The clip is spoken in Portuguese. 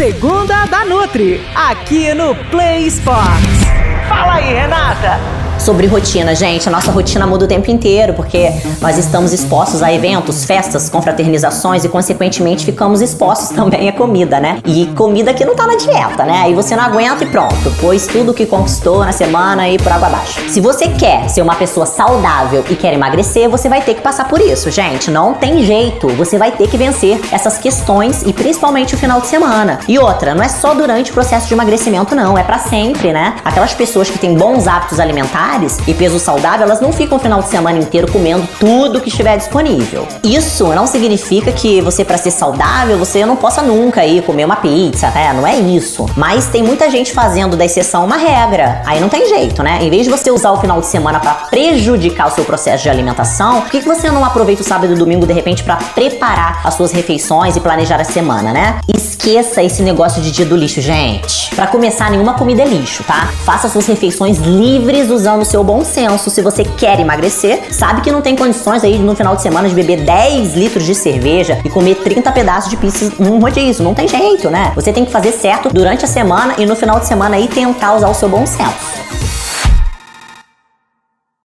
Segunda da Nutri, aqui no Play Sports. Fala aí, Renata sobre rotina, gente. A nossa rotina muda o tempo inteiro, porque nós estamos expostos a eventos, festas, confraternizações e, consequentemente, ficamos expostos também à comida, né? E comida que não tá na dieta, né? Aí você não aguenta e pronto, pois tudo que conquistou na semana e por água abaixo. Se você quer ser uma pessoa saudável e quer emagrecer, você vai ter que passar por isso, gente. Não tem jeito. Você vai ter que vencer essas questões e principalmente o final de semana. E outra, não é só durante o processo de emagrecimento, não. É para sempre, né? Aquelas pessoas que têm bons hábitos alimentares alimentares e peso saudável, elas não ficam o final de semana inteiro comendo tudo que estiver disponível. Isso não significa que você, para ser saudável, você não possa nunca ir comer uma pizza, né? Não é isso. Mas tem muita gente fazendo da exceção uma regra. Aí não tem jeito, né? Em vez de você usar o final de semana para prejudicar o seu processo de alimentação, por que, que você não aproveita o sábado e o domingo de repente para preparar as suas refeições e planejar a semana, né? Esqueça esse negócio de dia do lixo, gente. Para começar, nenhuma comida é lixo, tá? Faça suas refeições livres usando usando o seu bom senso. Se você quer emagrecer, sabe que não tem condições aí no final de semana de beber 10 litros de cerveja e comer 30 pedaços de pizza num rodízio. Não tem jeito, né? Você tem que fazer certo durante a semana e no final de semana aí tentar usar o seu bom senso.